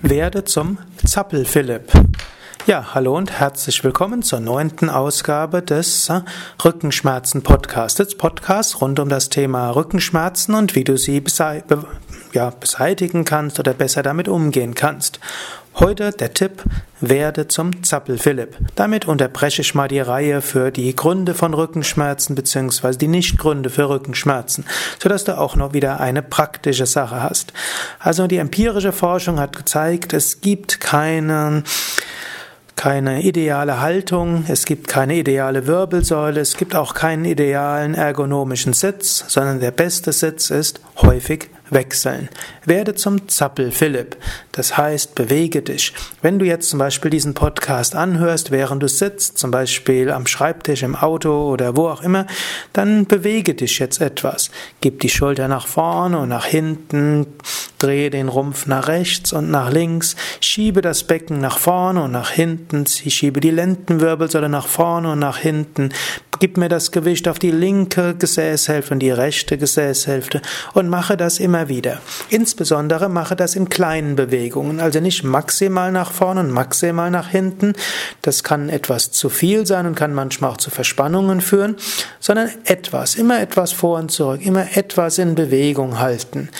Werde zum Zappel-Philipp. Ja, hallo und herzlich willkommen zur neunten Ausgabe des äh, Rückenschmerzen-Podcasts. Podcast rund um das Thema Rückenschmerzen und wie du sie beseitigen kannst oder besser damit umgehen kannst. Heute der Tipp, werde zum Zappel-Philipp. Damit unterbreche ich mal die Reihe für die Gründe von Rückenschmerzen bzw. die Nichtgründe für Rückenschmerzen, sodass du auch noch wieder eine praktische Sache hast. Also die empirische Forschung hat gezeigt, es gibt keinen keine ideale Haltung, es gibt keine ideale Wirbelsäule, es gibt auch keinen idealen ergonomischen Sitz, sondern der beste Sitz ist häufig wechseln. Werde zum Zappel Philipp. Das heißt, bewege dich. Wenn du jetzt zum Beispiel diesen Podcast anhörst, während du sitzt, zum Beispiel am Schreibtisch, im Auto oder wo auch immer, dann bewege dich jetzt etwas. Gib die Schulter nach vorne und nach hinten, drehe den Rumpf nach rechts und nach links, schiebe das Becken nach vorne und nach hinten, schiebe die Lendenwirbelsäule nach vorne und nach hinten, gib mir das Gewicht auf die linke Gesäßhälfte und die rechte Gesäßhälfte und mache das immer wieder. Insbesondere mache das in kleinen Bewegungen, also nicht maximal nach vorne und maximal nach hinten. Das kann etwas zu viel sein und kann manchmal auch zu Verspannungen führen, sondern etwas, immer etwas vor und zurück, immer etwas in Bewegung halten.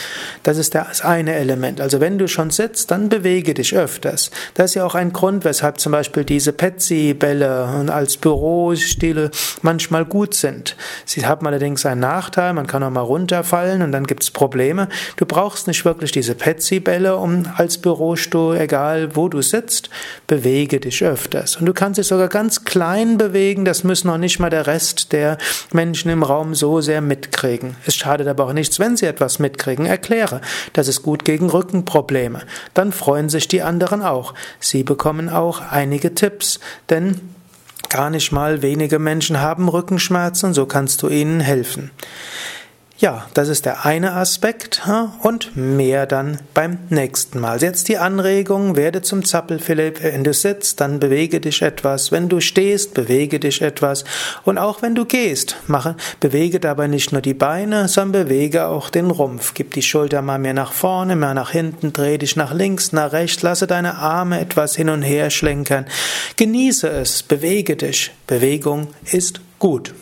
Das ist das eine Element. Also wenn du schon sitzt, dann bewege dich öfters. Das ist ja auch ein Grund, weshalb zum Beispiel diese Petsy-Bälle als Bürostile manchmal gut sind. Sie haben allerdings einen Nachteil, man kann auch mal runterfallen und dann gibt es Probleme. Du brauchst nicht wirklich diese Petsy-Bälle um als Bürostuhl, egal wo du sitzt, bewege dich öfters. Und du kannst dich sogar ganz klein bewegen, das müssen noch nicht mal der Rest der Menschen im Raum so sehr mitkriegen. Es schadet aber auch nichts, wenn sie etwas mitkriegen. Erkläre, das ist gut gegen Rückenprobleme. Dann freuen sich die anderen auch. Sie bekommen auch einige Tipps, denn Gar nicht mal wenige Menschen haben Rückenschmerzen, so kannst du ihnen helfen. Ja, das ist der eine Aspekt und mehr dann beim nächsten Mal. Jetzt die Anregung, werde zum Zappel, Philipp. Wenn du sitzt, dann bewege dich etwas. Wenn du stehst, bewege dich etwas. Und auch wenn du gehst, mache, bewege dabei nicht nur die Beine, sondern bewege auch den Rumpf. Gib die Schulter mal mehr nach vorne, mehr nach hinten, dreh dich nach links, nach rechts, lasse deine Arme etwas hin und her schlenkern. Genieße es, bewege dich. Bewegung ist gut.